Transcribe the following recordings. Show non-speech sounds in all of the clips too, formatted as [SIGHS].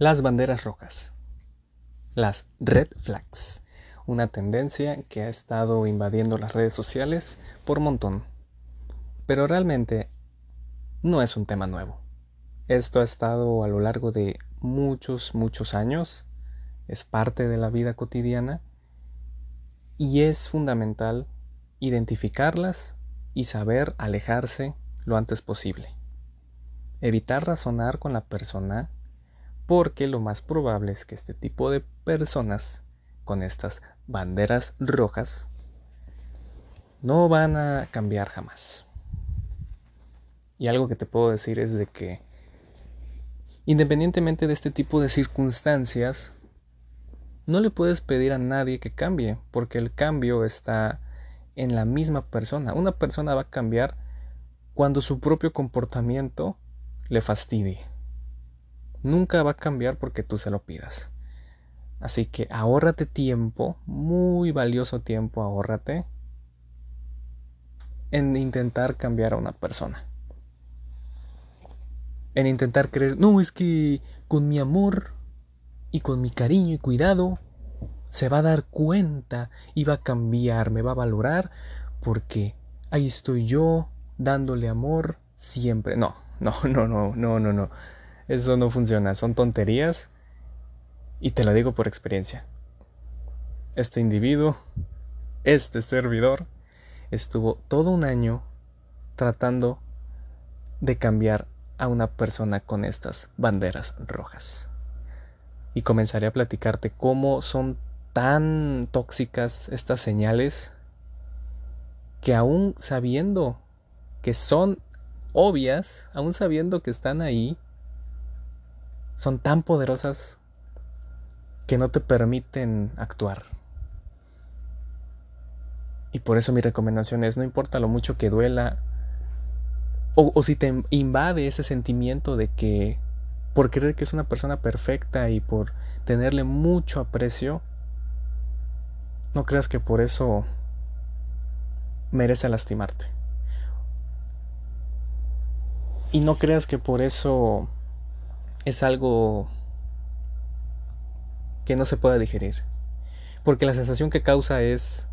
Las banderas rojas. Las red flags. Una tendencia que ha estado invadiendo las redes sociales por montón. Pero realmente no es un tema nuevo. Esto ha estado a lo largo de muchos, muchos años. Es parte de la vida cotidiana. Y es fundamental identificarlas y saber alejarse lo antes posible. Evitar razonar con la persona porque lo más probable es que este tipo de personas con estas banderas rojas no van a cambiar jamás. Y algo que te puedo decir es de que independientemente de este tipo de circunstancias, no le puedes pedir a nadie que cambie, porque el cambio está en la misma persona. Una persona va a cambiar cuando su propio comportamiento le fastidie nunca va a cambiar porque tú se lo pidas. Así que ahórrate tiempo, muy valioso tiempo, ahórrate en intentar cambiar a una persona. En intentar creer, no, es que con mi amor y con mi cariño y cuidado se va a dar cuenta y va a cambiar, me va a valorar porque ahí estoy yo dándole amor siempre. No, no, [LAUGHS] no, no, no, no, no. Eso no funciona, son tonterías y te lo digo por experiencia. Este individuo, este servidor, estuvo todo un año tratando de cambiar a una persona con estas banderas rojas. Y comenzaré a platicarte cómo son tan tóxicas estas señales que aún sabiendo que son obvias, aún sabiendo que están ahí, son tan poderosas que no te permiten actuar. Y por eso mi recomendación es, no importa lo mucho que duela, o, si te invade ese sentimiento de que por creer que es una persona perfecta y por tenerle mucho aprecio, no creas que por eso merece lastimarte. Y no creas que por eso es algo que no se puede digerir. Porque la sensación que causa es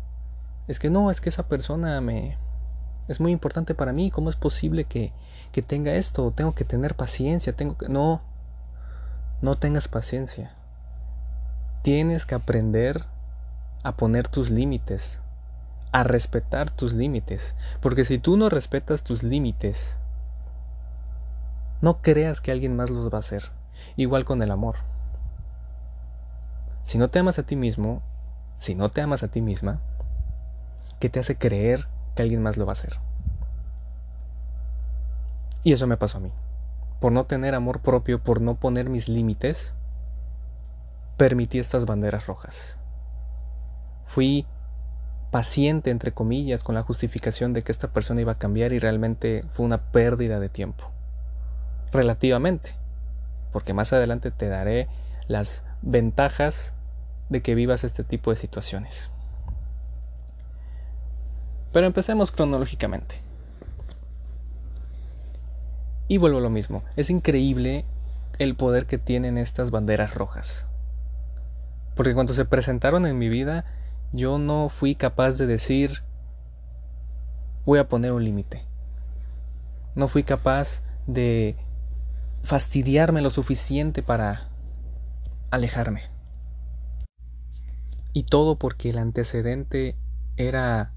es que no, es que esa persona me es muy importante para mí, ¿cómo es posible que que tenga esto? Tengo que tener paciencia, tengo que no no tengas paciencia. Tienes que aprender a poner tus límites, a respetar tus límites, porque si tú no respetas tus límites, no creas que alguien más los va a hacer. Igual con el amor. Si no te amas a ti mismo, si no te amas a ti misma, ¿qué te hace creer que alguien más lo va a hacer? Y eso me pasó a mí. Por no tener amor propio, por no poner mis límites, permití estas banderas rojas. Fui paciente, entre comillas, con la justificación de que esta persona iba a cambiar y realmente fue una pérdida de tiempo relativamente, porque más adelante te daré las ventajas de que vivas este tipo de situaciones. Pero empecemos cronológicamente. Y vuelvo a lo mismo, es increíble el poder que tienen estas banderas rojas. Porque cuando se presentaron en mi vida, yo no fui capaz de decir, voy a poner un límite. No fui capaz de fastidiarme lo suficiente para alejarme. Y todo porque el antecedente era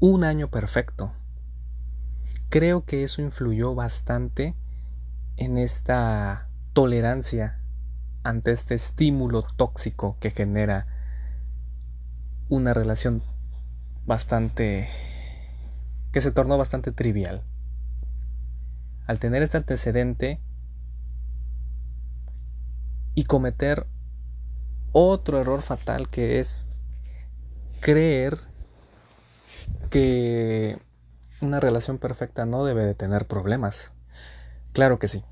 un año perfecto. Creo que eso influyó bastante en esta tolerancia ante este estímulo tóxico que genera una relación bastante que se tornó bastante trivial. Al tener este antecedente, y cometer otro error fatal que es creer que una relación perfecta no debe de tener problemas. Claro que sí,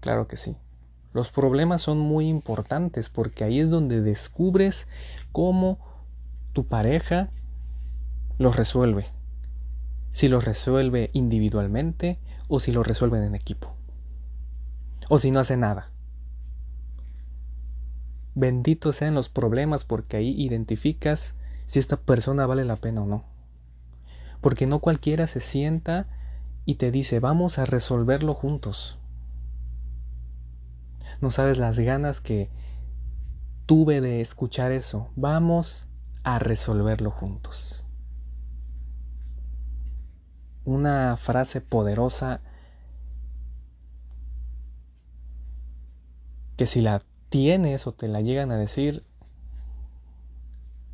claro que sí. Los problemas son muy importantes porque ahí es donde descubres cómo tu pareja los resuelve. Si los resuelve individualmente o si los resuelven en equipo. O si no hace nada. Benditos sean los problemas porque ahí identificas si esta persona vale la pena o no. Porque no cualquiera se sienta y te dice, vamos a resolverlo juntos. No sabes las ganas que tuve de escuchar eso. Vamos a resolverlo juntos. Una frase poderosa que si la tienes o te la llegan a decir,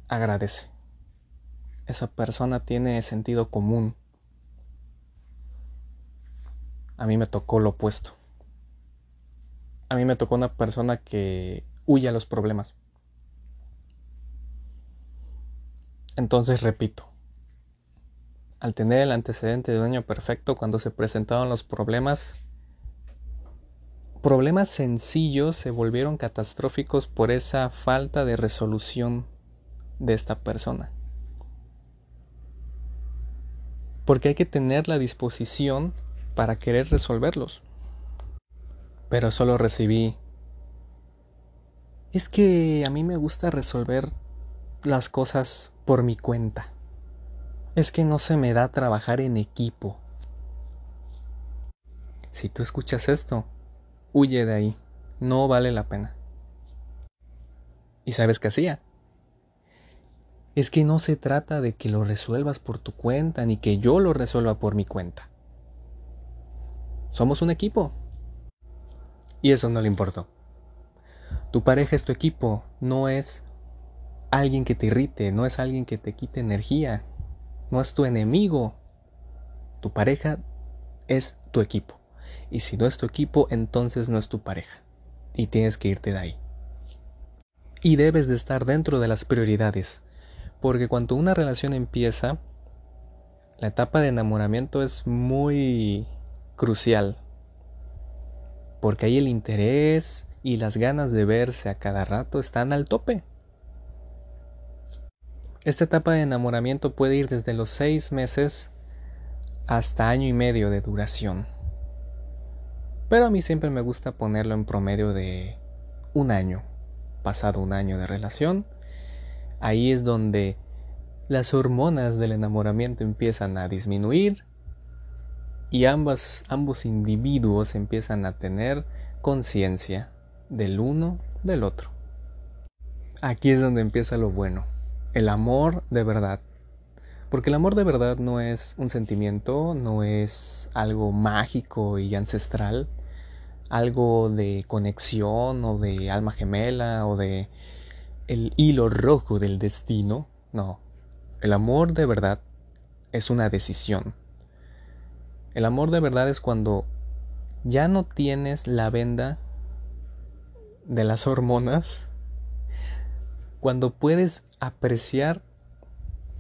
agradece. Esa persona tiene sentido común. A mí me tocó lo opuesto. A mí me tocó una persona que huye a los problemas. Entonces repito, al tener el antecedente de dueño perfecto, cuando se presentaron los problemas, problemas sencillos se volvieron catastróficos por esa falta de resolución de esta persona. Porque hay que tener la disposición para querer resolverlos. Pero solo recibí... Es que a mí me gusta resolver las cosas por mi cuenta. Es que no se me da trabajar en equipo. Si tú escuchas esto, huye de ahí. No vale la pena. ¿Y sabes qué hacía? Es que no se trata de que lo resuelvas por tu cuenta, ni que yo lo resuelva por mi cuenta. Somos un equipo. Y eso no le importó. Tu pareja es tu equipo, no es alguien que te irrite, no es alguien que te quite energía, no es tu enemigo. Tu pareja es tu equipo. Y si no es tu equipo, entonces no es tu pareja. Y tienes que irte de ahí. Y debes de estar dentro de las prioridades. Porque cuando una relación empieza, la etapa de enamoramiento es muy crucial. Porque ahí el interés y las ganas de verse a cada rato están al tope. Esta etapa de enamoramiento puede ir desde los seis meses hasta año y medio de duración. Pero a mí siempre me gusta ponerlo en promedio de un año. Pasado un año de relación, ahí es donde las hormonas del enamoramiento empiezan a disminuir y ambas, ambos individuos empiezan a tener conciencia del uno del otro. Aquí es donde empieza lo bueno el amor de verdad. Porque el amor de verdad no es un sentimiento, no es algo mágico y ancestral, algo de conexión o de alma gemela o de el hilo rojo del destino. No, el amor de verdad es una decisión. El amor de verdad es cuando ya no tienes la venda de las hormonas, cuando puedes apreciar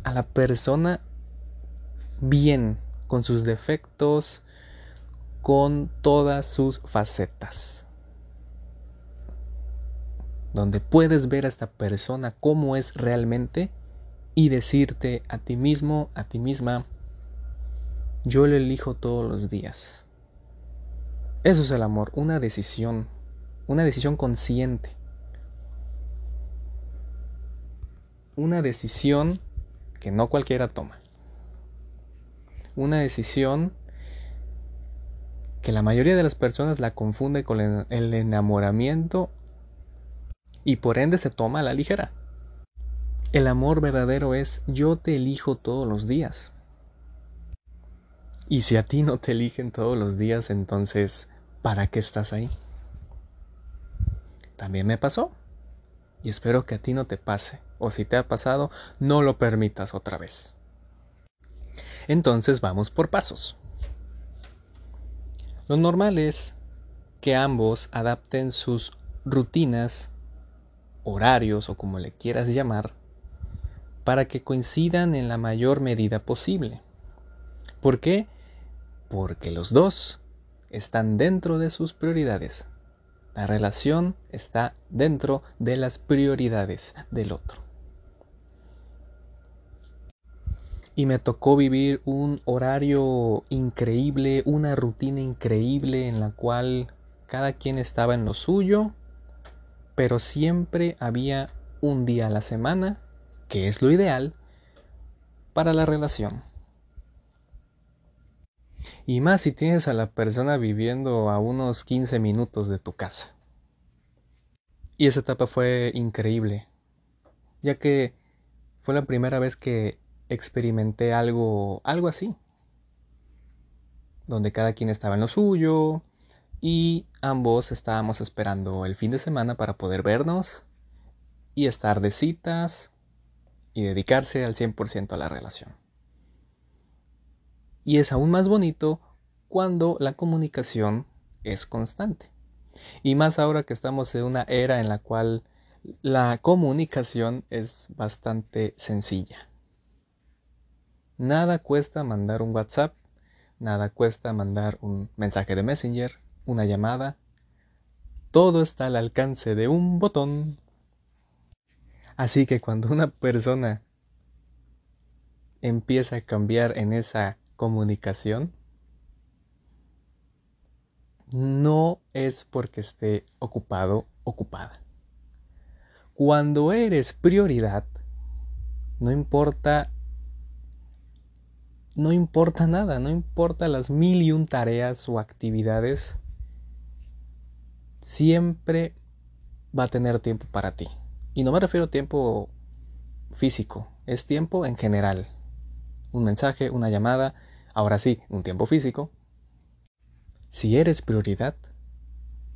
a la persona bien, con sus defectos, con todas sus facetas. Donde puedes ver a esta persona como es realmente y decirte a ti mismo, a ti misma, yo lo elijo todos los días. Eso es el amor, una decisión, una decisión consciente. una decisión que no cualquiera toma. Una decisión que la mayoría de las personas la confunde con el enamoramiento y por ende se toma a la ligera. El amor verdadero es yo te elijo todos los días. Y si a ti no te eligen todos los días, entonces, ¿para qué estás ahí? También me pasó. Y espero que a ti no te pase o si te ha pasado, no lo permitas otra vez. Entonces vamos por pasos. Lo normal es que ambos adapten sus rutinas, horarios o como le quieras llamar, para que coincidan en la mayor medida posible. ¿Por qué? Porque los dos están dentro de sus prioridades. La relación está dentro de las prioridades del otro. Y me tocó vivir un horario increíble, una rutina increíble en la cual cada quien estaba en lo suyo, pero siempre había un día a la semana, que es lo ideal, para la relación. Y más si tienes a la persona viviendo a unos 15 minutos de tu casa. Y esa etapa fue increíble, ya que fue la primera vez que experimenté algo, algo así, donde cada quien estaba en lo suyo y ambos estábamos esperando el fin de semana para poder vernos y estar de citas y dedicarse al 100% a la relación. Y es aún más bonito cuando la comunicación es constante. Y más ahora que estamos en una era en la cual la comunicación es bastante sencilla. Nada cuesta mandar un WhatsApp, nada cuesta mandar un mensaje de Messenger, una llamada. Todo está al alcance de un botón. Así que cuando una persona empieza a cambiar en esa comunicación, no es porque esté ocupado, ocupada. Cuando eres prioridad, no importa no importa nada, no importa las mil y un tareas o actividades, siempre va a tener tiempo para ti. Y no me refiero a tiempo físico, es tiempo en general. Un mensaje, una llamada, ahora sí, un tiempo físico. Si eres prioridad,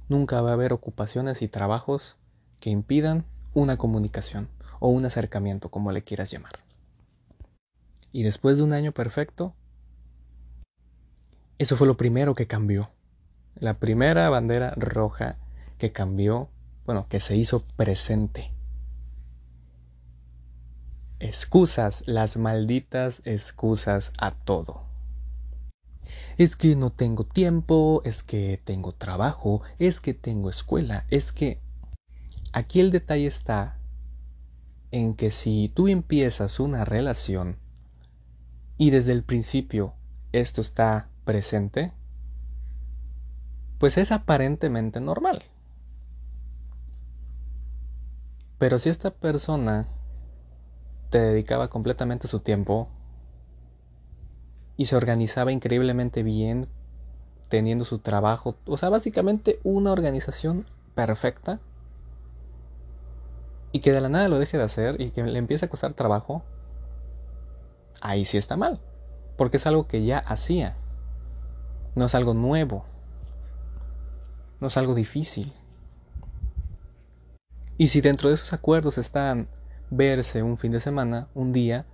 nunca va a haber ocupaciones y trabajos que impidan una comunicación o un acercamiento, como le quieras llamar. Y después de un año perfecto, eso fue lo primero que cambió. La primera bandera roja que cambió, bueno, que se hizo presente. Excusas, las malditas excusas a todo. Es que no tengo tiempo, es que tengo trabajo, es que tengo escuela, es que... Aquí el detalle está en que si tú empiezas una relación y desde el principio esto está presente, pues es aparentemente normal. Pero si esta persona te dedicaba completamente su tiempo y se organizaba increíblemente bien teniendo su trabajo, o sea, básicamente una organización perfecta, y que de la nada lo deje de hacer y que le empiece a costar trabajo, ahí sí está mal, porque es algo que ya hacía, no es algo nuevo, no es algo difícil. Y si dentro de esos acuerdos están verse un fin de semana, un día,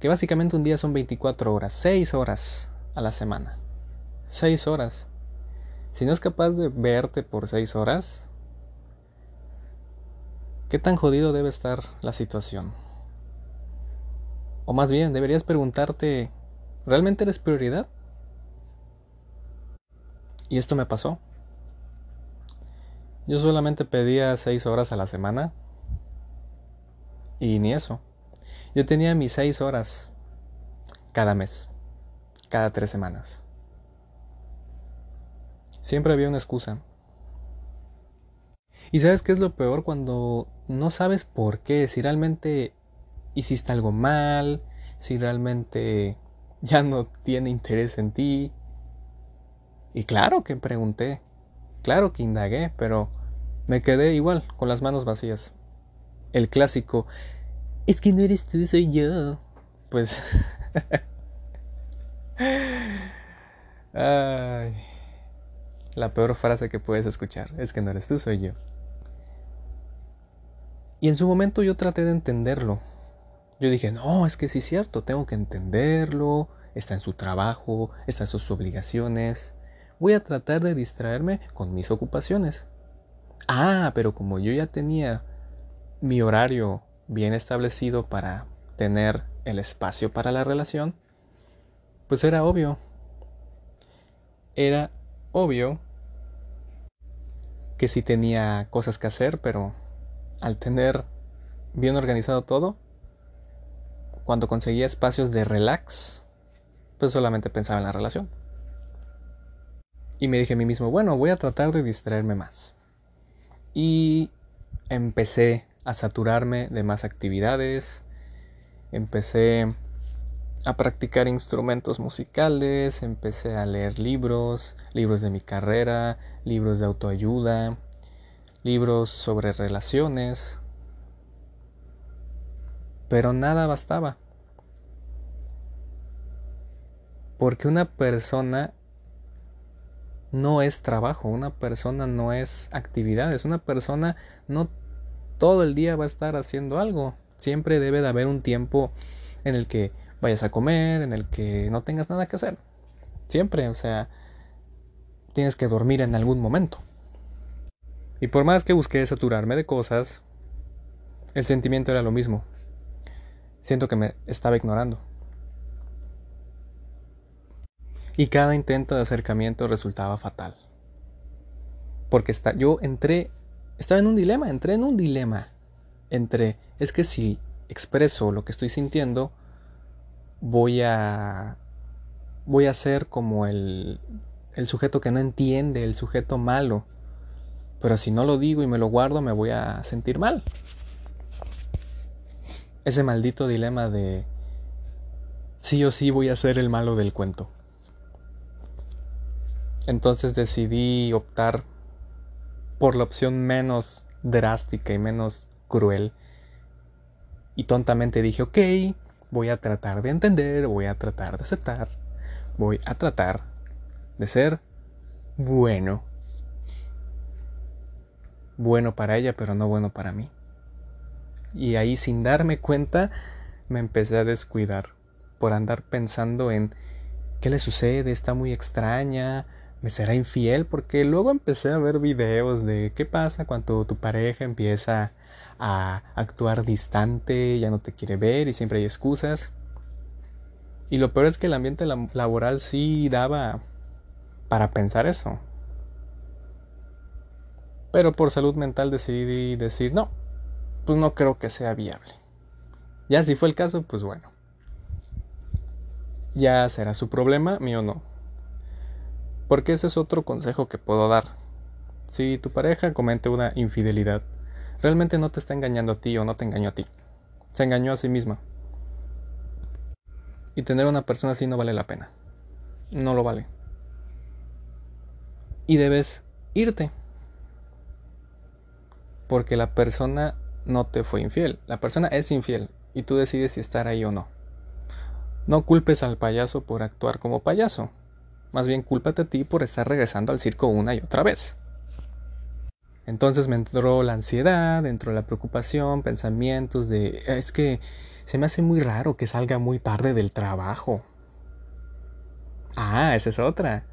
que básicamente un día son 24 horas, 6 horas a la semana, 6 horas. Si no es capaz de verte por 6 horas, ¿qué tan jodido debe estar la situación? O más bien, deberías preguntarte, ¿realmente eres prioridad? Y esto me pasó. Yo solamente pedía seis horas a la semana. Y ni eso. Yo tenía mis seis horas cada mes, cada tres semanas. Siempre había una excusa. ¿Y sabes qué es lo peor cuando no sabes por qué? Si realmente hiciste algo mal, si realmente ya no tiene interés en ti. Y claro que pregunté, claro que indagué, pero me quedé igual, con las manos vacías. El clásico, es que no eres tú, soy yo. Pues... [LAUGHS] Ay, la peor frase que puedes escuchar, es que no eres tú, soy yo. Y en su momento yo traté de entenderlo, yo dije, no, es que sí es cierto, tengo que entenderlo, está en su trabajo, está en sus obligaciones. Voy a tratar de distraerme con mis ocupaciones. Ah, pero como yo ya tenía mi horario bien establecido para tener el espacio para la relación, pues era obvio. Era obvio que sí tenía cosas que hacer, pero al tener bien organizado todo, cuando conseguía espacios de relax, pues solamente pensaba en la relación. Y me dije a mí mismo, bueno, voy a tratar de distraerme más. Y empecé a saturarme de más actividades, empecé a practicar instrumentos musicales, empecé a leer libros, libros de mi carrera, libros de autoayuda, libros sobre relaciones, pero nada bastaba. Porque una persona no es trabajo, una persona no es actividades, una persona no todo el día va a estar haciendo algo. Siempre debe de haber un tiempo en el que vayas a comer, en el que no tengas nada que hacer. Siempre, o sea, tienes que dormir en algún momento. Y por más que busqué saturarme de cosas, el sentimiento era lo mismo. Siento que me estaba ignorando. Y cada intento de acercamiento resultaba fatal. Porque está, yo entré, estaba en un dilema, entré en un dilema. Entre, es que si expreso lo que estoy sintiendo, voy a voy a ser como el el sujeto que no entiende, el sujeto malo. Pero si no lo digo y me lo guardo, me voy a sentir mal. Ese maldito dilema de sí o sí voy a ser el malo del cuento. Entonces decidí optar por la opción menos drástica y menos cruel. Y tontamente dije, ok, voy a tratar de entender, voy a tratar de aceptar, voy a tratar de ser bueno. Bueno para ella, pero no bueno para mí. Y ahí sin darme cuenta me empecé a descuidar por andar pensando en qué le sucede, está muy extraña, me será infiel, porque luego empecé a ver videos de qué pasa cuando tu pareja empieza a actuar distante, ya no te quiere ver y siempre hay excusas. Y lo peor es que el ambiente laboral sí daba para pensar eso. Pero por salud mental decidí decir no, pues no creo que sea viable. Ya si fue el caso, pues bueno. Ya será su problema, mío no. Porque ese es otro consejo que puedo dar. Si tu pareja comete una infidelidad, realmente no te está engañando a ti o no te engañó a ti. Se engañó a sí misma. Y tener una persona así no vale la pena. No lo vale. Y debes irte. Porque la persona no te fue infiel. La persona es infiel y tú decides si estar ahí o no. No culpes al payaso por actuar como payaso. Más bien cúlpate a ti por estar regresando al circo una y otra vez. Entonces me entró la ansiedad, entró la preocupación, pensamientos de es que se me hace muy raro que salga muy tarde del trabajo. Ah, esa es otra.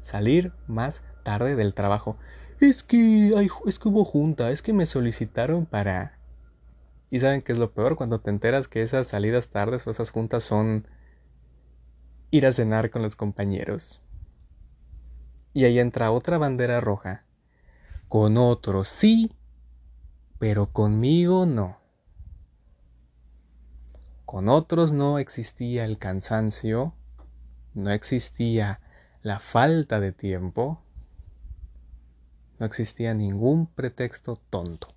Salir más tarde del trabajo. Es que hay, es que hubo junta, es que me solicitaron para y saben qué es lo peor cuando te enteras que esas salidas tardes o esas juntas son ir a cenar con los compañeros. Y ahí entra otra bandera roja con otros sí, pero conmigo no. Con otros no existía el cansancio, no existía la falta de tiempo, no existía ningún pretexto tonto.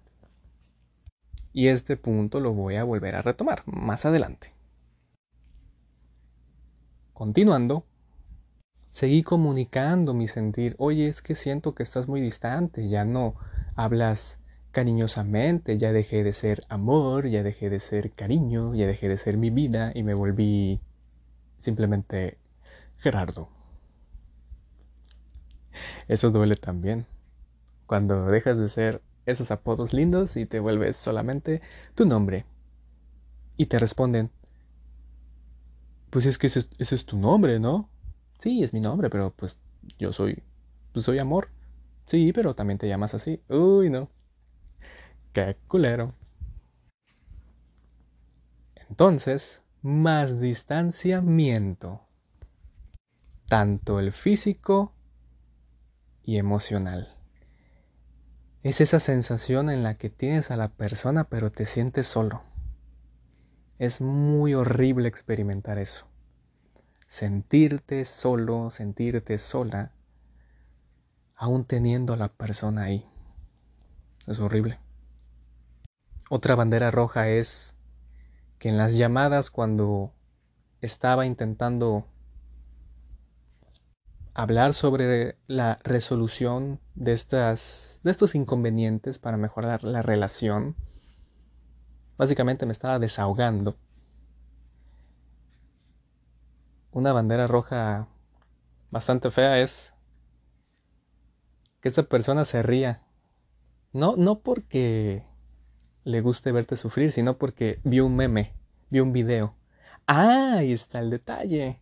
Y este punto lo voy a volver a retomar más adelante. Continuando, seguí comunicando mi sentir. Oye, es que siento que estás muy distante, ya no hablas cariñosamente, ya dejé de ser amor, ya dejé de ser cariño, ya dejé de ser mi vida y me volví simplemente Gerardo. Eso duele también. Cuando dejas de ser esos apodos lindos y te vuelves solamente tu nombre. Y te responden, pues es que ese, ese es tu nombre, ¿no? Sí, es mi nombre, pero pues yo soy, pues soy amor. Sí, pero también te llamas así. Uy, no. Qué culero. Entonces, más distanciamiento. Tanto el físico y emocional. Es esa sensación en la que tienes a la persona pero te sientes solo. Es muy horrible experimentar eso sentirte solo, sentirte sola, aún teniendo a la persona ahí. Es horrible. Otra bandera roja es que en las llamadas cuando estaba intentando hablar sobre la resolución de, estas, de estos inconvenientes para mejorar la relación, básicamente me estaba desahogando. Una bandera roja bastante fea es que esta persona se ría. No, no porque le guste verte sufrir, sino porque vio un meme, vio un video. Ah, ahí está el detalle.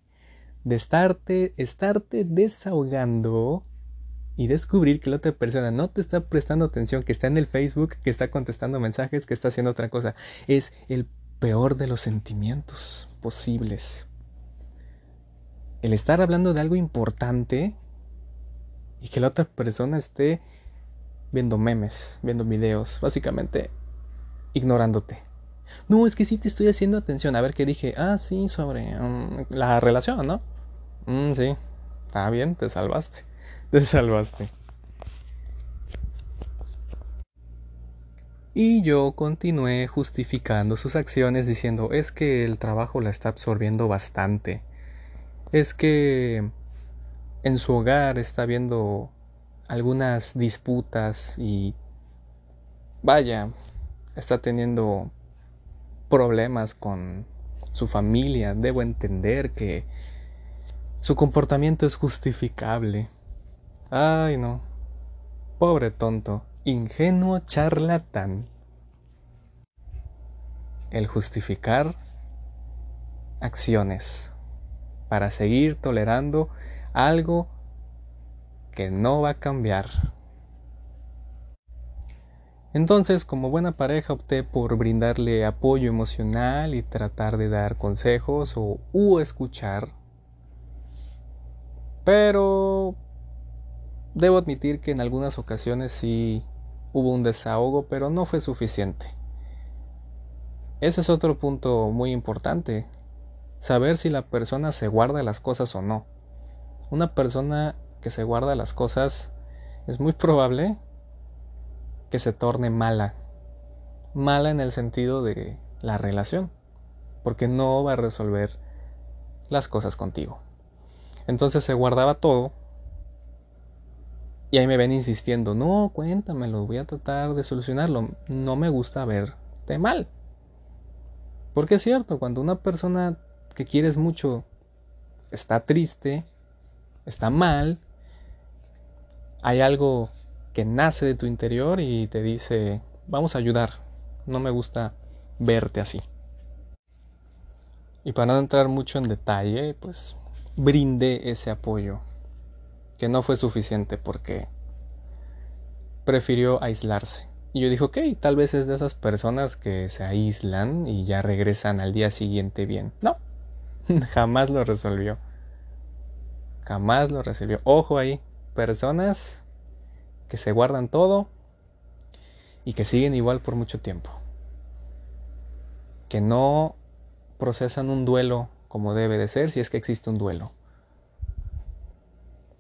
De estarte, desahogando y descubrir que la otra persona no te está prestando atención, que está en el Facebook, que está contestando mensajes, que está haciendo otra cosa. Es el peor de los sentimientos posibles. El estar hablando de algo importante y que la otra persona esté viendo memes, viendo videos, básicamente ignorándote. No, es que sí te estoy haciendo atención. A ver qué dije. Ah, sí, sobre um, la relación, ¿no? Mm, sí, está bien, te salvaste. [LAUGHS] Te salvaste. Y yo continué justificando sus acciones diciendo, es que el trabajo la está absorbiendo bastante. Es que en su hogar está viendo algunas disputas y vaya, está teniendo problemas con su familia. Debo entender que su comportamiento es justificable. Ay, no. Pobre tonto, ingenuo charlatán. El justificar acciones para seguir tolerando algo que no va a cambiar. Entonces, como buena pareja, opté por brindarle apoyo emocional y tratar de dar consejos o u escuchar. Pero debo admitir que en algunas ocasiones sí hubo un desahogo, pero no fue suficiente. Ese es otro punto muy importante, saber si la persona se guarda las cosas o no. Una persona que se guarda las cosas es muy probable que se torne mala. Mala en el sentido de la relación, porque no va a resolver las cosas contigo. Entonces se guardaba todo y ahí me ven insistiendo, no, cuéntamelo, voy a tratar de solucionarlo. No me gusta verte mal. Porque es cierto, cuando una persona que quieres mucho está triste, está mal, hay algo que nace de tu interior y te dice, vamos a ayudar, no me gusta verte así. Y para no entrar mucho en detalle, pues brindé ese apoyo, que no fue suficiente porque prefirió aislarse. Y yo dije, ok, tal vez es de esas personas que se aíslan y ya regresan al día siguiente bien. No, [LAUGHS] jamás lo resolvió. Jamás lo resolvió. Ojo ahí, personas que se guardan todo y que siguen igual por mucho tiempo. Que no procesan un duelo como debe de ser si es que existe un duelo.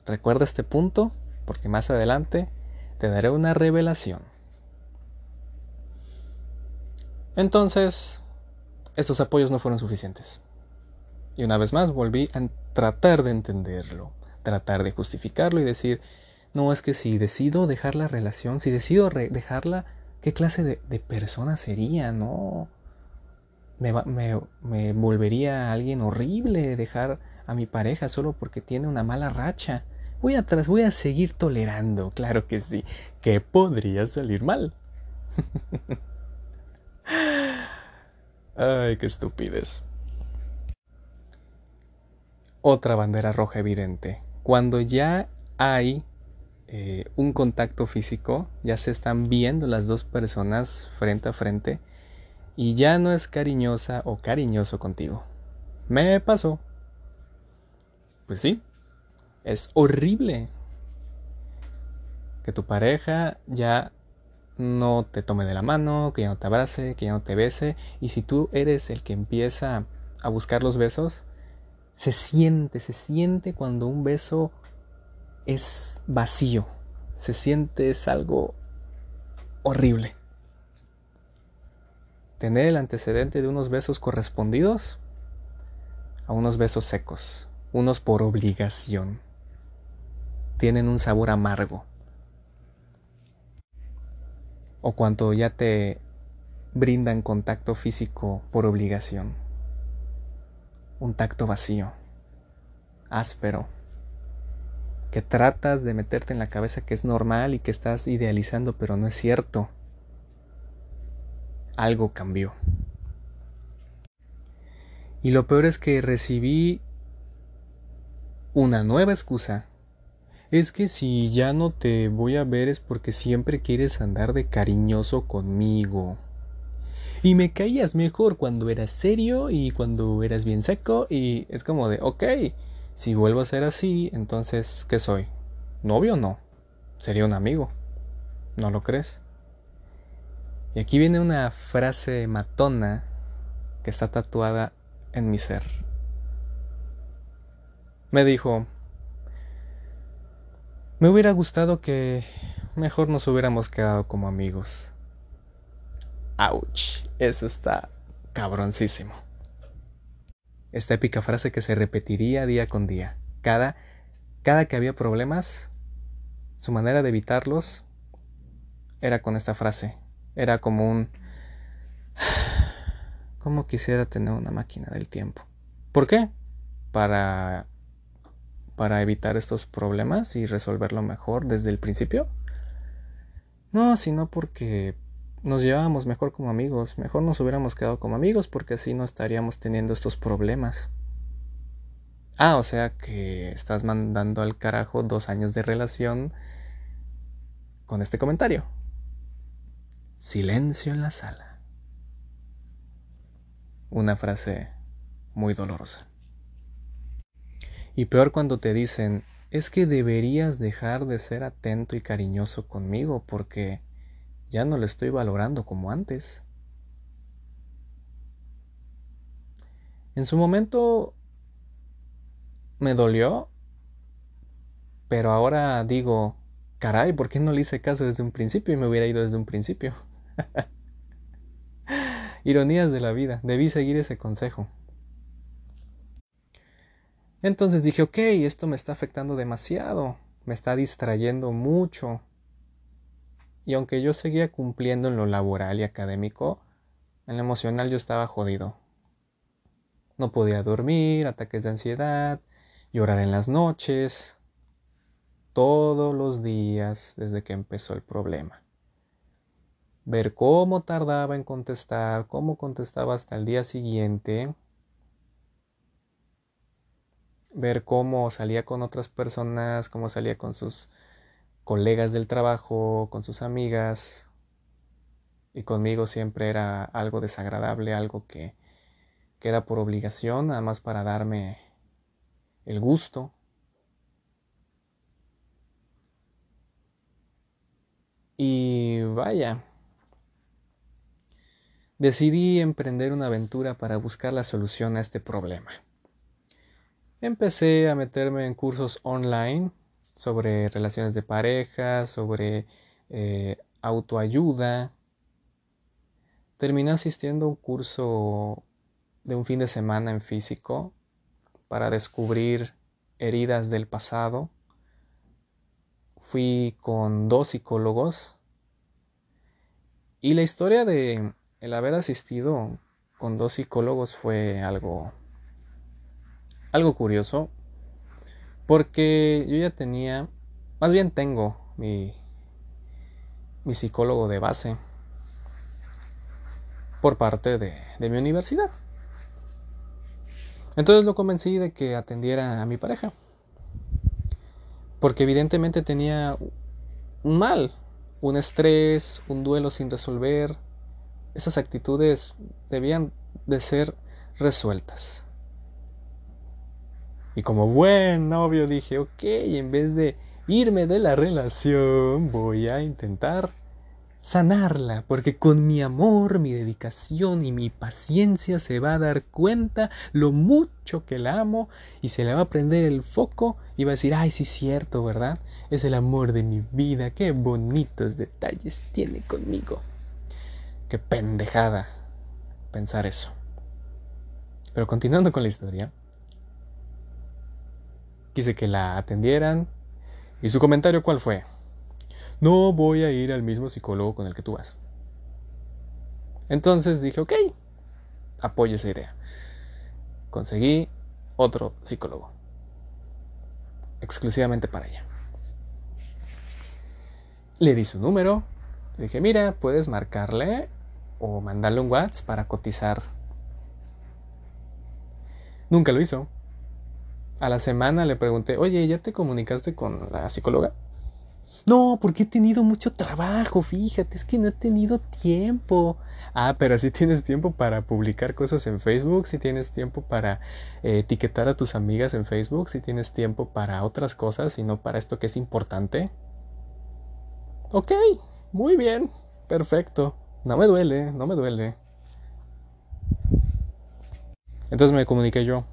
Recuerda este punto porque más adelante te daré una revelación. Entonces, estos apoyos no fueron suficientes. Y una vez más volví a tratar de entenderlo, tratar de justificarlo y decir, no, es que si decido dejar la relación, si decido dejarla, ¿qué clase de, persona sería? No, me, me, volvería alguien horrible dejar a mi pareja solo porque tiene una mala racha. Voy atrás, voy a seguir tolerando, claro que sí, que podría salir mal. [LAUGHS] Ay, qué estupidez. Otra bandera roja evidente. Cuando ya hay eh, un contacto físico, ya se están viendo las dos personas frente a frente y ya no es cariñosa o cariñoso contigo. Me pasó. Pues sí, es horrible que tu pareja ya no te tome de la mano, que ya no te abrace, que ya no te bese. Y si tú eres el que empieza a buscar los besos, se siente, se siente cuando un beso es vacío, se siente es algo horrible. Tener el antecedente de unos besos correspondidos a unos besos secos, unos por obligación. Tienen un sabor amargo. O cuando ya te brindan contacto físico por obligación. Un tacto vacío, áspero, que tratas de meterte en la cabeza que es normal y que estás idealizando, pero no es cierto. Algo cambió. Y lo peor es que recibí una nueva excusa. Es que si ya no te voy a ver es porque siempre quieres andar de cariñoso conmigo. Y me caías mejor cuando eras serio y cuando eras bien seco y es como de, ok, si vuelvo a ser así, entonces, ¿qué soy? ¿Novio o no? Sería un amigo. ¿No lo crees? Y aquí viene una frase matona que está tatuada en mi ser. Me dijo, me hubiera gustado que mejor nos hubiéramos quedado como amigos. Ouch, eso está cabroncísimo. Esta épica frase que se repetiría día con día. Cada, cada que había problemas, su manera de evitarlos era con esta frase. Era como un [SIGHS] ¿Cómo quisiera tener una máquina del tiempo? ¿Por qué? Para para evitar estos problemas y resolverlo mejor desde el principio. No, sino porque nos llevábamos mejor como amigos, mejor nos hubiéramos quedado como amigos porque así no estaríamos teniendo estos problemas. Ah, o sea que estás mandando al carajo dos años de relación con este comentario. Silencio en la sala una frase muy dolorosa. Y peor cuando te dicen, es que deberías dejar de ser atento y cariñoso conmigo porque ya no lo estoy valorando como antes. En su momento me dolió, pero ahora digo, caray, ¿por qué no le hice caso desde un principio y me hubiera ido desde un principio? [LAUGHS] Ironías de la vida, debí seguir ese consejo. Entonces dije, ok, esto me está afectando demasiado, me está distrayendo mucho. Y aunque yo seguía cumpliendo en lo laboral y académico, en lo emocional yo estaba jodido. No podía dormir, ataques de ansiedad, llorar en las noches, todos los días desde que empezó el problema ver cómo tardaba en contestar, cómo contestaba hasta el día siguiente, ver cómo salía con otras personas, cómo salía con sus colegas del trabajo, con sus amigas, y conmigo siempre era algo desagradable, algo que, que era por obligación, nada más para darme el gusto. Y vaya, decidí emprender una aventura para buscar la solución a este problema. Empecé a meterme en cursos online sobre relaciones de pareja, sobre eh, autoayuda. Terminé asistiendo a un curso de un fin de semana en físico para descubrir heridas del pasado. Fui con dos psicólogos y la historia de el haber asistido con dos psicólogos fue algo algo curioso porque yo ya tenía más bien tengo mi mi psicólogo de base por parte de, de mi universidad. Entonces lo convencí de que atendiera a mi pareja porque evidentemente tenía un mal un estrés un duelo sin resolver esas actitudes debían de ser resueltas. Y como buen novio dije, ok, en vez de irme de la relación, voy a intentar sanarla, porque con mi amor, mi dedicación y mi paciencia se va a dar cuenta lo mucho que la amo y se le va a prender el foco y va a decir, ay, sí es cierto, ¿verdad? Es el amor de mi vida, qué bonitos detalles tiene conmigo. Qué pendejada. pensar eso. Pero continuando con la historia, quise que la atendieran y su comentario cuál fue? No voy a ir al mismo psicólogo con el que tú vas. Entonces dije, ok, apoyo esa idea. Conseguí otro psicólogo, exclusivamente para ella. Le di su número, le dije, mira, puedes marcarle o mandarle un WhatsApp para cotizar. Nunca lo hizo. A la semana le pregunté, oye, ¿ya te comunicaste con la psicóloga? No, porque he tenido mucho trabajo, fíjate, es que no he tenido tiempo. Ah, pero si tienes tiempo para publicar cosas en Facebook, si tienes tiempo para eh, etiquetar a tus amigas en Facebook, si tienes tiempo para otras cosas y no para esto que es importante. Ok, muy bien, perfecto. No me duele, no me duele. Entonces me comuniqué yo.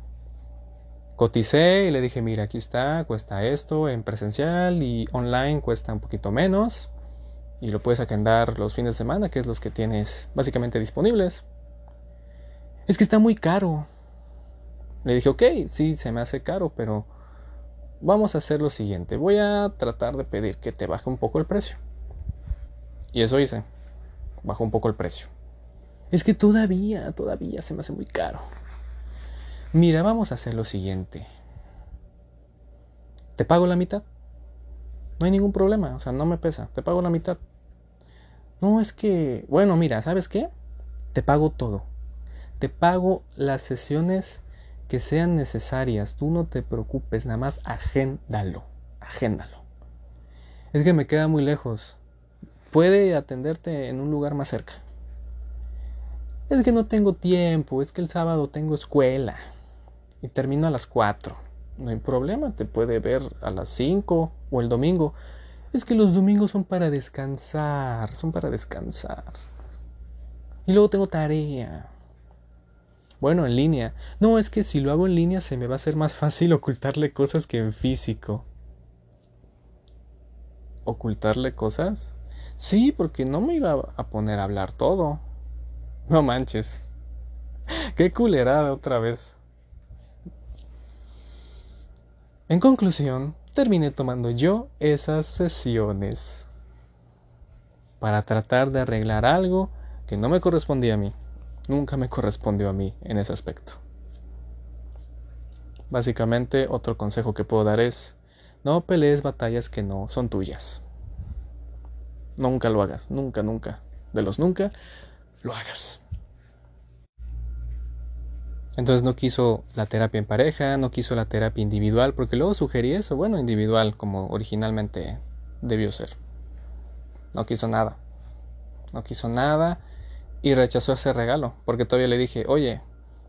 Coticé y le dije, mira, aquí está, cuesta esto en presencial y online cuesta un poquito menos. Y lo puedes agendar los fines de semana, que es los que tienes básicamente disponibles. Es que está muy caro. Le dije, ok, sí, se me hace caro, pero vamos a hacer lo siguiente. Voy a tratar de pedir que te baje un poco el precio. Y eso hice. Bajó un poco el precio. Es que todavía, todavía se me hace muy caro. Mira, vamos a hacer lo siguiente. ¿Te pago la mitad? No hay ningún problema, o sea, no me pesa. Te pago la mitad. No, es que, bueno, mira, ¿sabes qué? Te pago todo. Te pago las sesiones que sean necesarias. Tú no te preocupes, nada más agéndalo. Agéndalo. Es que me queda muy lejos. Puede atenderte en un lugar más cerca. Es que no tengo tiempo, es que el sábado tengo escuela y termino a las 4. No hay problema, te puede ver a las 5 o el domingo. Es que los domingos son para descansar, son para descansar. Y luego tengo tarea. Bueno, en línea. No, es que si lo hago en línea se me va a hacer más fácil [LAUGHS] ocultarle cosas que en físico. ¿Ocultarle cosas? Sí, porque no me iba a poner a hablar todo. No manches. Qué culerada otra vez. En conclusión, terminé tomando yo esas sesiones para tratar de arreglar algo que no me correspondía a mí. Nunca me correspondió a mí en ese aspecto. Básicamente, otro consejo que puedo dar es, no pelees batallas que no son tuyas. Nunca lo hagas, nunca, nunca. De los nunca, lo hagas. Entonces no quiso la terapia en pareja, no quiso la terapia individual, porque luego sugerí eso, bueno, individual, como originalmente debió ser. No quiso nada. No quiso nada y rechazó ese regalo, porque todavía le dije, oye,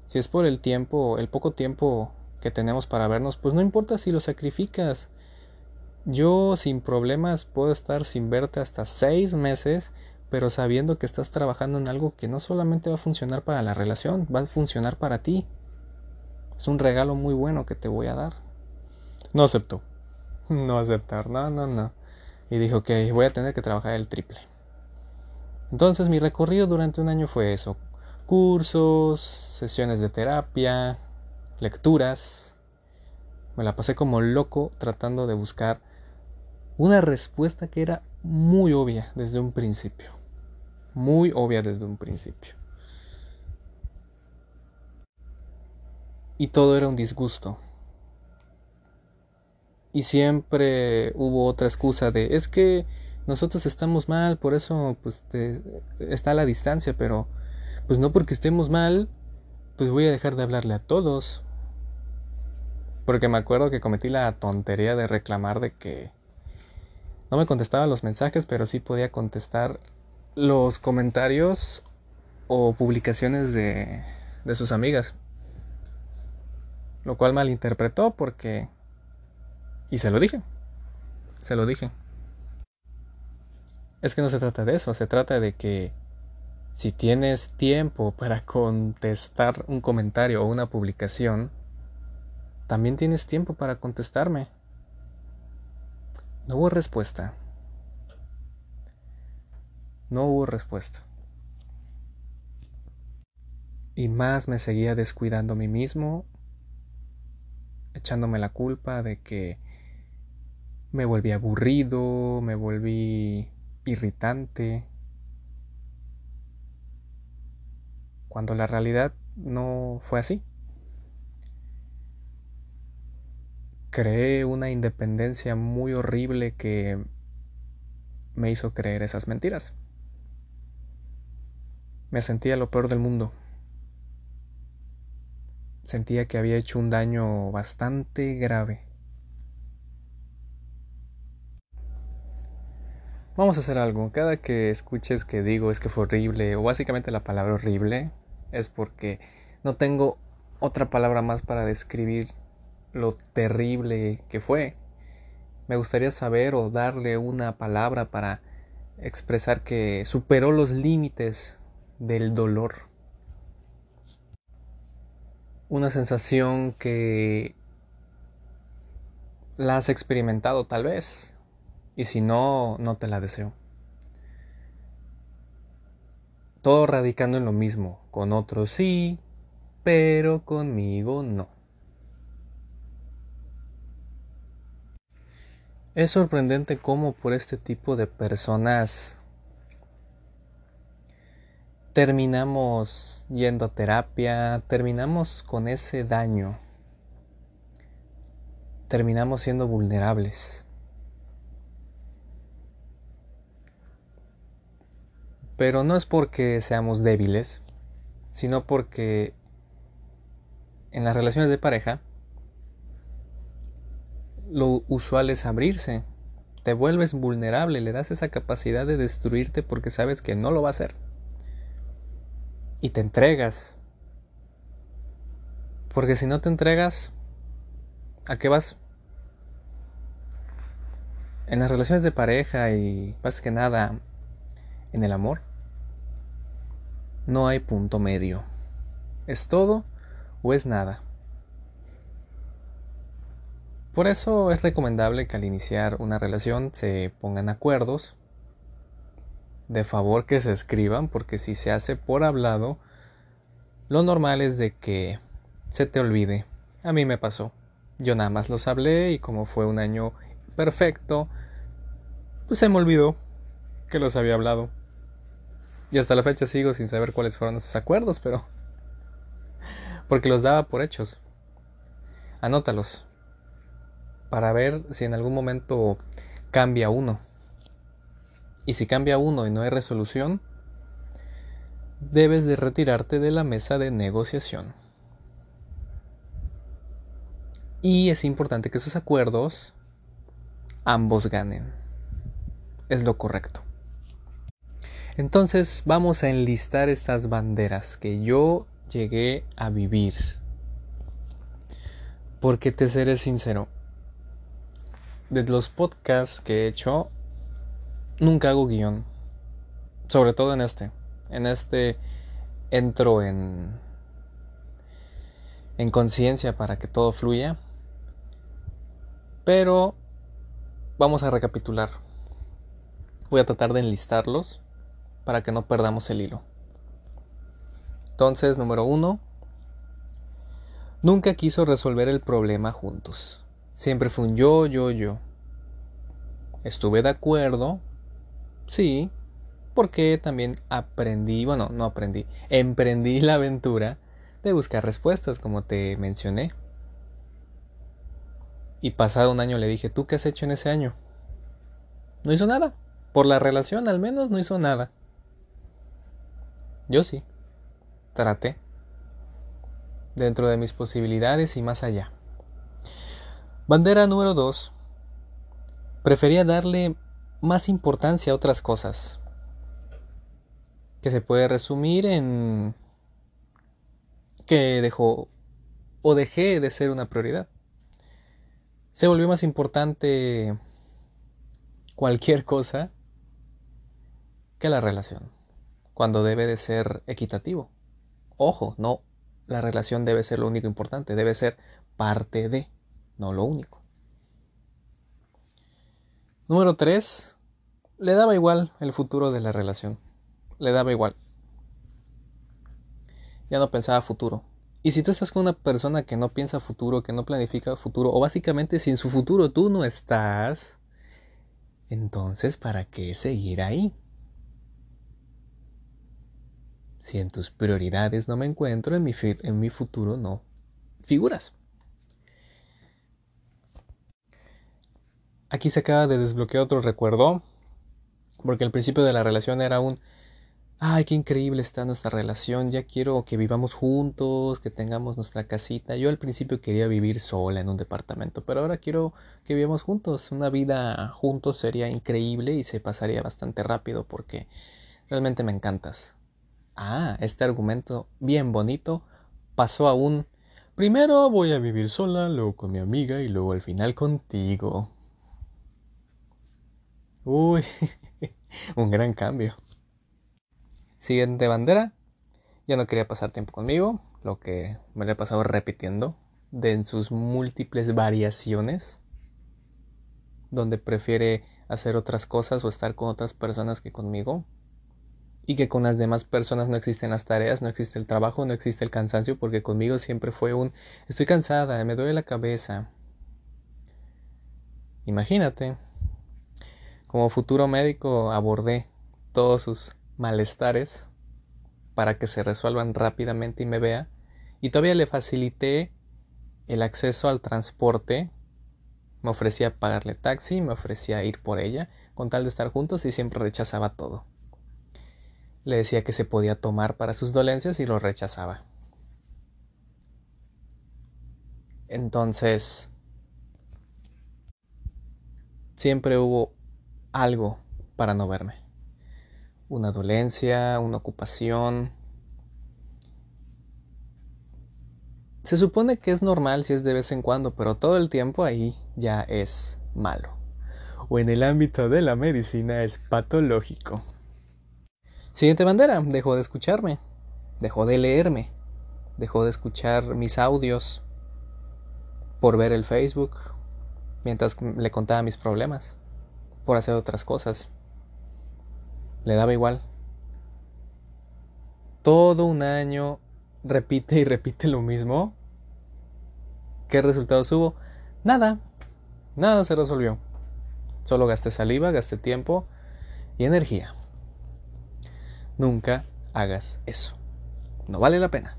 si es por el tiempo, el poco tiempo que tenemos para vernos, pues no importa si lo sacrificas. Yo sin problemas puedo estar sin verte hasta seis meses pero sabiendo que estás trabajando en algo que no solamente va a funcionar para la relación, va a funcionar para ti. Es un regalo muy bueno que te voy a dar. No aceptó. [LAUGHS] No aceptar, no, no, no. Y dijo que voy a tener que trabajar el triple. Entonces mi recorrido durante un año fue eso. Cursos, sesiones de terapia, lecturas. Me la pasé como loco tratando de buscar una respuesta que era muy obvia desde un principio. Muy obvia desde un principio. Y todo era un disgusto. Y siempre hubo otra excusa de es que nosotros estamos mal, por eso pues está a la distancia, pero pues no porque estemos mal, pues voy a dejar de hablarle a todos. Porque me acuerdo que cometí la tontería de reclamar de que no me contestaba los mensajes, pero sí podía contestar los comentarios o publicaciones de, de sus amigas. Lo cual malinterpretó porque... Y se lo dije. Se lo dije. Es que no se trata de eso, se trata de que si tienes tiempo para contestar un comentario o una publicación, también tienes tiempo para contestarme. No hubo respuesta. No hubo respuesta. Y más me seguía descuidando a mí mismo, echándome la culpa de que me volví aburrido, me volví irritante, cuando la realidad no fue así. Creé una independencia muy horrible que me hizo creer esas mentiras. Me sentía lo peor del mundo. Sentía que había hecho un daño bastante grave. Vamos a hacer algo. Cada que escuches que digo es que fue horrible, o básicamente la palabra horrible, es porque no tengo otra palabra más para describir lo terrible que fue. Me gustaría saber o darle una palabra para expresar que superó los límites del dolor. Una sensación que la has experimentado tal vez y si no, no te la deseo. Todo radicando en lo mismo, con otros sí, pero conmigo no. Es sorprendente cómo por este tipo de personas terminamos yendo a terapia, terminamos con ese daño, terminamos siendo vulnerables. Pero no es porque seamos débiles, sino porque en las relaciones de pareja lo usual es abrirse. Te vuelves vulnerable, le das esa capacidad de destruirte porque sabes que no lo va a hacer. Y te entregas. Porque si no te entregas, ¿a qué vas? En las relaciones de pareja y más que nada en el amor no hay punto medio. ¿Es todo o es nada? Por eso es recomendable que al iniciar una relación se pongan acuerdos. De favor que se escriban, porque si se hace por hablado, lo normal es de que se te olvide. A mí me pasó. Yo nada más los hablé y como fue un año perfecto, pues se me olvidó que los había hablado. Y hasta la fecha sigo sin saber cuáles fueron esos acuerdos, pero... [LAUGHS] Porque los daba por hechos. Anótalos. Para ver si en algún momento cambia uno. Y si cambia uno y no hay resolución, debes de retirarte de la mesa de negociación. Y es importante que esos acuerdos ambos ganen. Es lo correcto. Entonces vamos a enlistar estas banderas que yo llegué a vivir. Porque te seré sincero, de los podcasts que he hecho, nunca hago guion. Sobre todo en este. En este entro en, en conciencia para que todo fluya. Pero vamos a recapitular. Voy a tratar de enlistarlos para que no perdamos el hilo. Entonces, número uno, nunca quiso resolver el problema juntos. Siempre fue un yo, yo, yo. Estuve de acuerdo, sí, porque también aprendí, bueno, no aprendí, emprendí la aventura de buscar respuestas, como te mencioné. Y pasado un año le dije, ¿tú qué has hecho en ese año? No hizo nada. Por la relación al menos no hizo nada. Yo sí. Traté. Dentro de mis posibilidades y más allá. Bandera número 2. Prefería darle más importancia a otras cosas. Que se puede resumir en que dejó o dejé de ser una prioridad. Se volvió más importante cualquier cosa que la relación cuando debe de ser equitativo. Ojo, no, la relación debe ser lo único importante, debe ser parte de, no lo único. Número 3. Le daba igual el futuro de la relación. Le daba igual. ya no pensaba futuro. Y si tú estás con una persona que no piensa futuro, que no planifica futuro, o básicamente si en su futuro tú no estás, entonces ¿para qué seguir ahí? Si en tus prioridades no me encuentro, en mi, en mi futuro no figuras. Aquí se acaba de desbloquear otro recuerdo, porque al principio de la relación era un, ay, qué increíble está nuestra relación, ya quiero que vivamos juntos, que tengamos nuestra casita. Yo al principio quería vivir sola en un departamento, pero ahora quiero que vivamos juntos. Una vida juntos sería increíble y se pasaría bastante rápido porque realmente me encantas. Ah, este argumento bien bonito pasó a un primero voy a vivir sola, luego con mi amiga y luego al final contigo. Uy, [LAUGHS] un gran cambio. Siguiente bandera. Ya no quería pasar tiempo conmigo, lo que me lo he pasado repitiendo de en sus múltiples variaciones, donde prefiere hacer otras cosas o estar con otras personas que conmigo y que con las demás personas no existen las tareas, no existe el trabajo, no existe el cansancio, porque conmigo siempre fue un estoy cansada, me duele la cabeza. Imagínate, como futuro médico abordé todos sus malestares para que se resuelvan rápidamente y me vea, y todavía le facilité el acceso al transporte, me ofrecía pagarle taxi, me ofrecía ir por ella, con tal de estar juntos y siempre rechazaba todo. Le decía que se podía tomar para sus dolencias y lo rechazaba. Entonces, siempre hubo algo para no verme. Una dolencia, una ocupación. Se supone que es normal si es de vez en cuando, pero todo el tiempo ahí ya es malo. O en el ámbito de la medicina es patológico. Siguiente bandera, dejó de escucharme, dejó de leerme, dejó de escuchar mis audios por ver el Facebook mientras le contaba mis problemas, por hacer otras cosas. Le daba igual. Todo un año repite y repite lo mismo. ¿Qué resultados hubo? Nada. Nada se resolvió. Solo gasté saliva, gasté tiempo y energía. Nunca hagas eso. No vale la pena.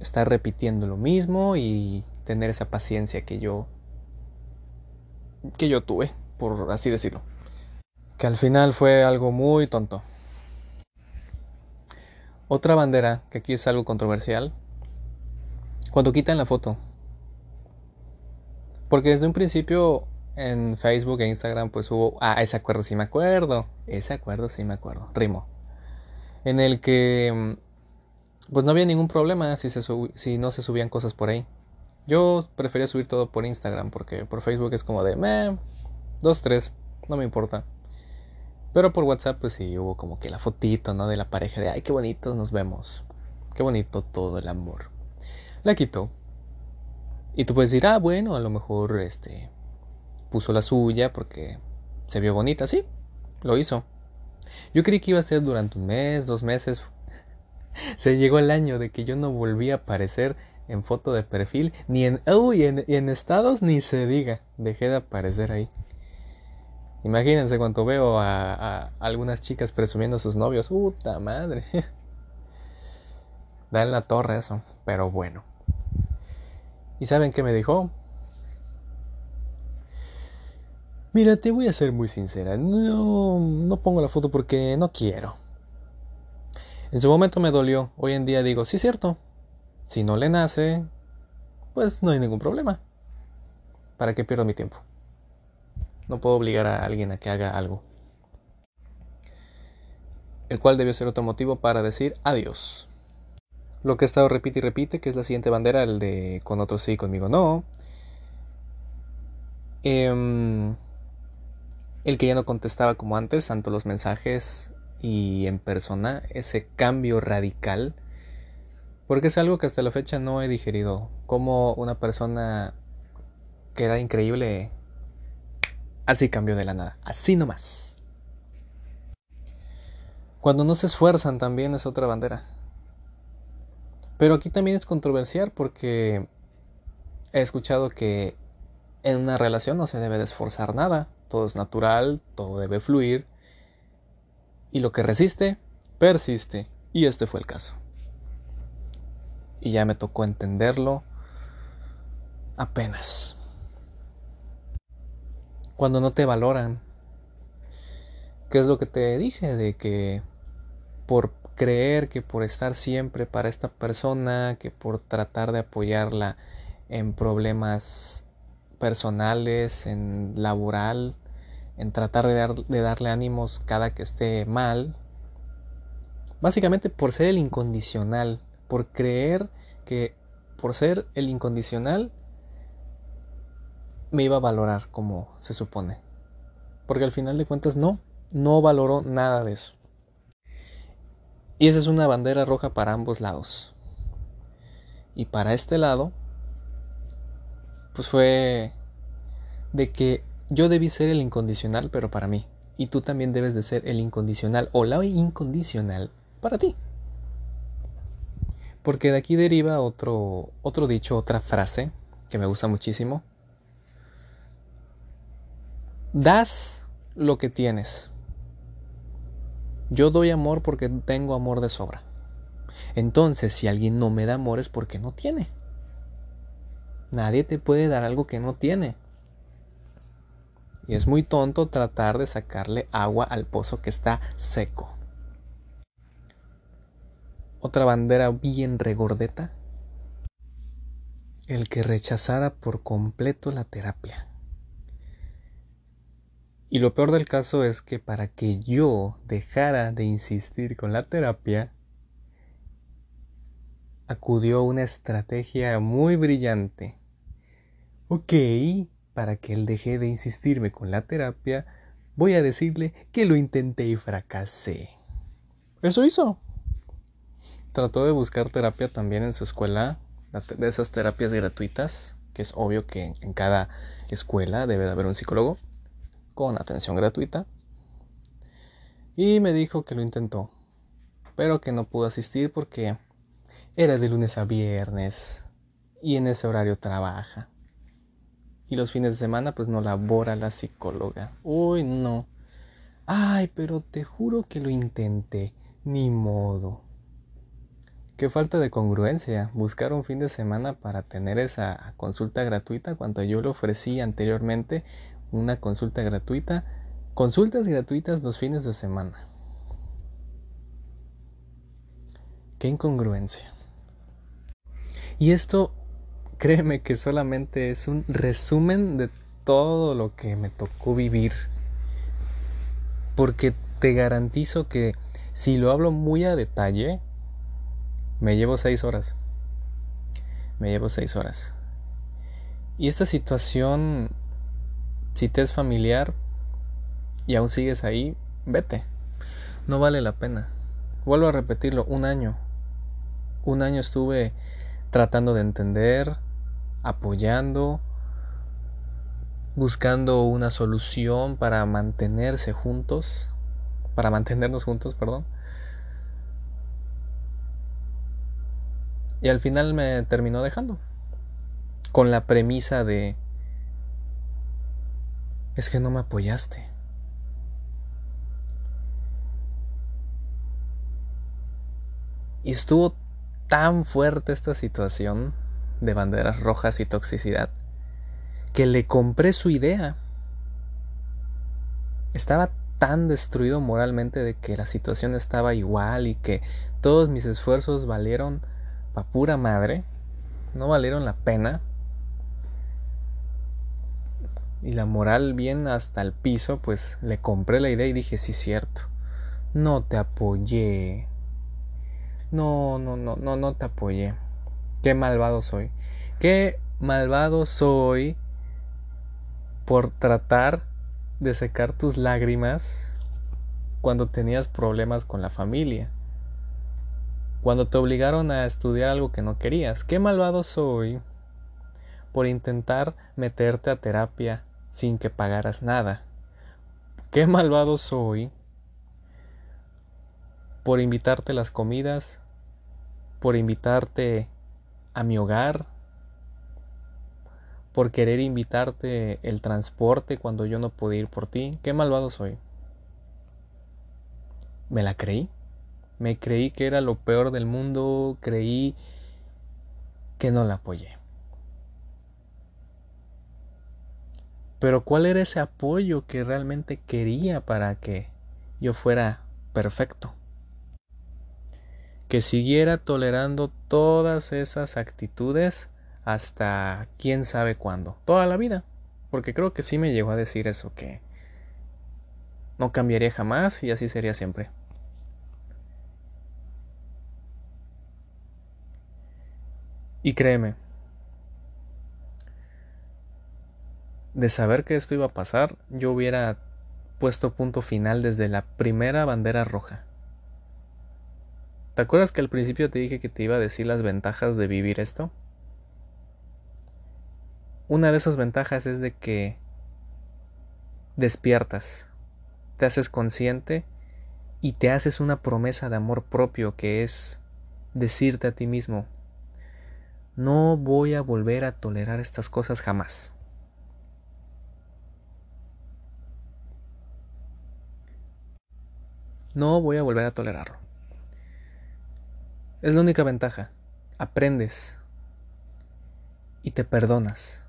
Estar repitiendo lo mismo y tener esa paciencia que yo que yo tuve, por así decirlo. Que al final fue algo muy tonto. Otra bandera, que aquí es algo controversial, cuando quitan la foto. Porque desde un principio en Facebook e Instagram pues hubo... Ah, ese acuerdo sí me acuerdo. Ese acuerdo sí me acuerdo. Rimo en el que mm, pues no había ningún problema si, se no se subían cosas por ahí. Yo prefería subir todo por Instagram porque por Facebook es como de, meh, dos, tres, no me importa. Pero por WhatsApp pues sí hubo como que la fotito, ¿no? De la pareja de, ay, qué bonito nos vemos. Qué bonito todo el amor. La quitó. Y tú puedes decir, ah, bueno, a lo mejor este puso la suya porque se vio bonita, sí, lo hizo. Yo creí que iba a ser durante un mes, dos meses. [LAUGHS] Se llegó el año de que yo no volví a aparecer en foto de perfil, ni en, uy, en, en estados ni se diga. Dejé de aparecer ahí. Imagínense cuando veo a, algunas chicas presumiendo a sus novios. Puta madre. [LAUGHS] Da en la torre eso. Pero bueno. ¿Y saben qué me dijo? Mira, te voy a ser muy sincera. No, no pongo la foto porque no quiero. En su momento me dolió. Hoy en día digo, sí, cierto. Si no le nace, pues no hay ningún problema. ¿Para qué pierdo mi tiempo? No puedo obligar a alguien a que haga algo. El cual debió ser otro motivo para decir adiós. Lo que he estado repite y repite, que es la siguiente bandera, el de con otros sí, conmigo no. Eh, el que ya no contestaba como antes, tanto los mensajes y en persona, ese cambio radical, porque es algo que hasta la fecha no he digerido, como una persona que era increíble, así cambió de la nada, así nomás. Cuando no se esfuerzan también es otra bandera. Pero aquí también es controversial porque he escuchado que en una relación no se debe de esforzar nada, todo es natural, todo debe fluir y lo que resiste, persiste. Y este fue el caso. Y ya me tocó entenderlo apenas. Cuando no te valoran, ¿qué es lo que te dije? De que por creer que por estar siempre para esta persona, que por tratar de apoyarla en problemas personales, en laboral, en tratar de, de darle ánimos cada que esté mal, básicamente por ser el incondicional, por creer que por ser el incondicional me iba a valorar como se supone. Porque al final de cuentas no, no valoró nada de eso. Y esa es una bandera roja para ambos lados. Y para este lado, pues fue de que yo debí ser el incondicional, pero para mí. Y tú también debes de ser el incondicional o la incondicional para ti. Porque de aquí deriva otro, otro dicho, otra frase que me gusta muchísimo. Das lo que tienes. Yo doy amor porque tengo amor de sobra. Entonces, si alguien no me da amor es porque no tiene. Nadie te puede dar algo que no tiene. Y es muy tonto tratar de sacarle agua al pozo que está seco. Otra bandera bien regordeta. El que rechazara por completo la terapia. Y lo peor del caso es que para que yo dejara de insistir con la terapia, acudió una estrategia muy brillante. Ok, para que él deje de insistirme con la terapia, voy a decirle que lo intenté y fracasé. Eso hizo. Trató de buscar terapia también en su escuela, de esas terapias gratuitas, que es obvio que en cada escuela debe de haber un psicólogo con atención gratuita. Y me dijo que lo intentó, pero que no pudo asistir porque era de lunes a viernes y en ese horario trabaja. Y los fines de semana pues no labora la psicóloga. Uy, no. Ay, pero te juro que lo intenté. Ni modo. Qué falta de congruencia buscar un fin de semana para tener esa consulta gratuita cuando yo le ofrecí anteriormente una consulta gratuita, consultas gratuitas los fines de semana. Qué incongruencia. Y esto, créeme que solamente es un resumen de todo lo que me tocó vivir. Porque te garantizo que si lo hablo muy a detalle, me llevo seis horas. Me llevo seis horas. Y esta situación si te es familiar y aún sigues ahí, vete. No vale la pena. Vuelvo a repetirlo, un año. Un año estuve tratando de entender, apoyando, buscando una solución para mantenerse juntos, para mantenernos juntos, perdón. Y al final me terminó dejando, con la premisa de es que no me apoyaste. Y estuvo tan fuerte esta situación de banderas rojas y toxicidad que le compré su idea. Estaba tan destruido moralmente de que la situación estaba igual y que todos mis esfuerzos valieron pa' pura madre, no valieron la pena y la moral bien hasta el piso, pues le compré la idea y dije, sí, cierto, no te apoyé. No, no, no, no, no te apoyé. Qué malvado soy. Qué malvado soy por tratar de secar tus lágrimas cuando tenías problemas con la familia. Cuando te obligaron a estudiar algo que no querías. Qué malvado soy por intentar meterte a terapia sin que pagaras nada. Qué malvado soy por invitarte las comidas, por invitarte a mi hogar, por querer invitarte el transporte cuando yo no pude ir por ti. Qué malvado soy. Me la creí. Me creí que era lo peor del mundo, creí que no la apoyé. Pero ¿cuál era ese apoyo que realmente quería para que yo fuera perfecto? Que siguiera tolerando todas esas actitudes hasta quién sabe cuándo, toda la vida. Porque creo que sí me llegó a decir eso, que no cambiaría jamás y así sería siempre. Y créeme, de saber que esto iba a pasar, yo hubiera puesto punto final desde la primera bandera roja. ¿Te acuerdas que al principio te dije que te iba a decir las ventajas de vivir esto? Una de esas ventajas es de que despiertas, te haces consciente y te haces una promesa de amor propio que es decirte a ti mismo, no voy a volver a tolerar estas cosas jamás. No voy a volver a tolerarlo. Es la única ventaja. Aprendes y te perdonas.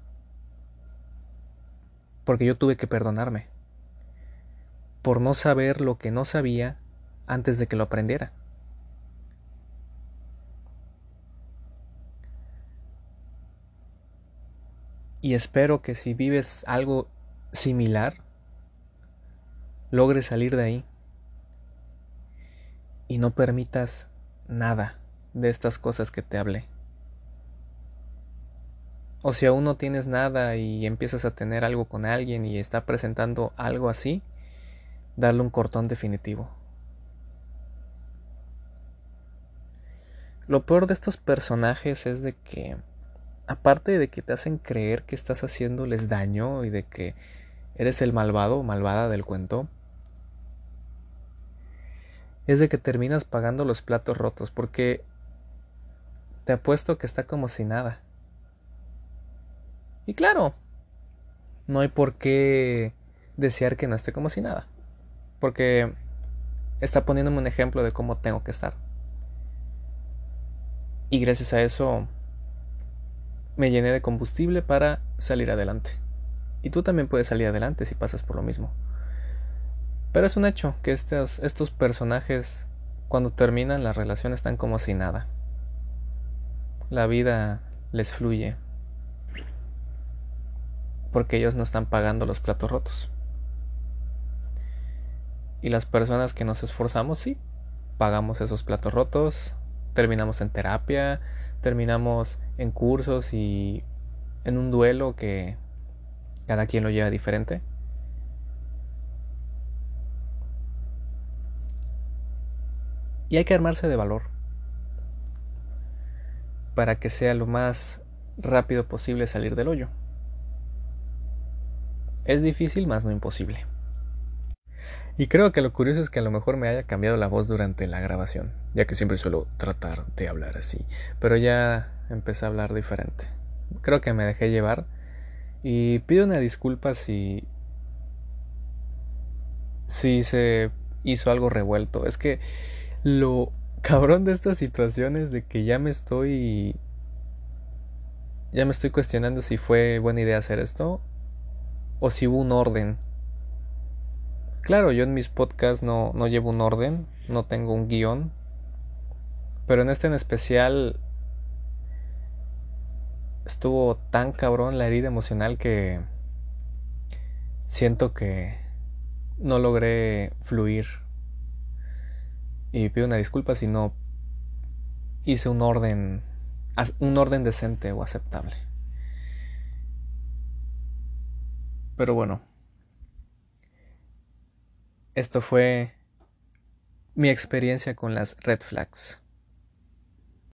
Porque yo tuve que perdonarme por no saber lo que no sabía antes de que lo aprendiera. Y espero que si vives algo similar, logres salir de ahí y no permitas nada de estas cosas que te hablé. O si aún no tienes nada y empiezas a tener algo con alguien y está presentando algo así, darle un cortón definitivo. Lo peor de estos personajes es de que aparte de que te hacen creer que estás haciéndoles daño y de que eres el malvado o malvada del cuento, es de que terminas pagando los platos rotos porque te apuesto que está como si nada. Y claro, no hay por qué desear que no esté como si nada, porque está poniéndome un ejemplo de cómo tengo que estar. Y gracias a eso me llené de combustible para salir adelante. Y tú también puedes salir adelante si pasas por lo mismo. Pero es un hecho que estos, personajes, cuando terminan la relación, están como si nada. La vida les fluye. Porque ellos no están pagando los platos rotos. Y las personas que nos esforzamos, sí, pagamos esos platos rotos, terminamos en terapia, terminamos en cursos y en un duelo que cada quien lo lleva diferente. Y hay que armarse de valor para que sea lo más rápido posible salir del hoyo. Es difícil, más no imposible. Y creo que lo curioso es que a lo mejor me haya cambiado la voz durante la grabación, ya que siempre suelo tratar de hablar así, pero ya empecé a hablar diferente. Creo que me dejé llevar y pido una disculpa si si se hizo algo revuelto. Es que lo cabrón de estas situaciones de que ya me estoy ya me estoy cuestionando si fue buena idea hacer esto o si hubo un orden Claro, yo en mis podcasts no, no llevo un orden, no tengo un guion, pero en este en especial estuvo tan cabrón la herida emocional que siento que no logré fluir. Y pido una disculpa si no hice un orden un orden decente o aceptable. Pero bueno, esto fue mi experiencia con las red flags.